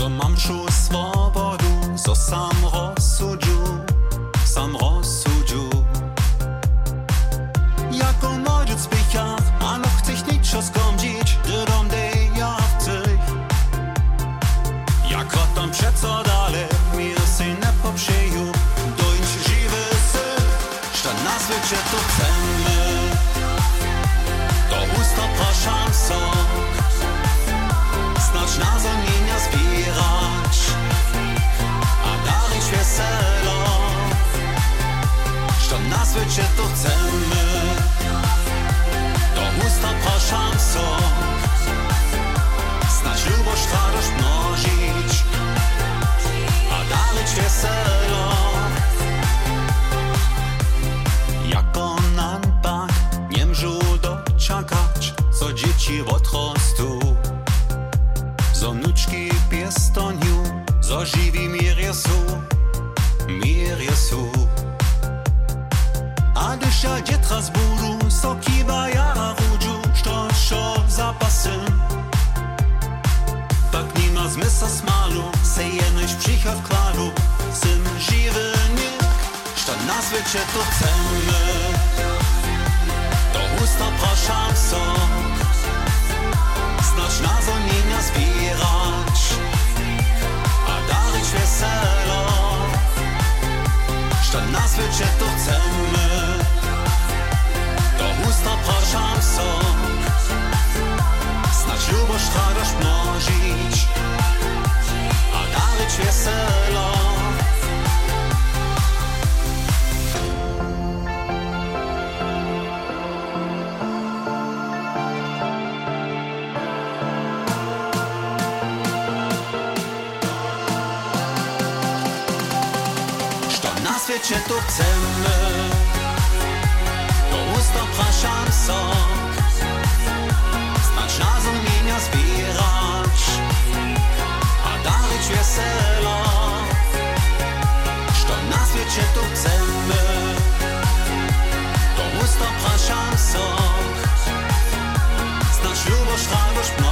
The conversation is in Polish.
Co mam czuć swobodu, co sam rozsudził, sam rozsudził. Jako nodziec pycha, a no chcesz nic rozkądzić, drom dejawcy. Jak o tam przeco dalej, mi syn nie poprzyjął, dojdź żywy syn, że nazwy cię to cenny. To usta proszę sobie. Chcemy. To usta sok Znać lubość, radość množić A darić weselo Jako nam pak nie mżu doczekać Co dzieci odrostu Zo nuczki piestoniu Zo živí mir dysza dzietra z bólu So kiba jara rudżu Što šo zapasem Tak nie ma zmysła smalu Se jenoś przycha wkladu Sym żywy nie Što na svečer to chcemy. To usta praszam sok. Znać na zonienia zbierać. A darić weselo Što na svečer to chcemy množić A darić weselo svečer to chcemy To usta praszam sok chanson C'est un jour où je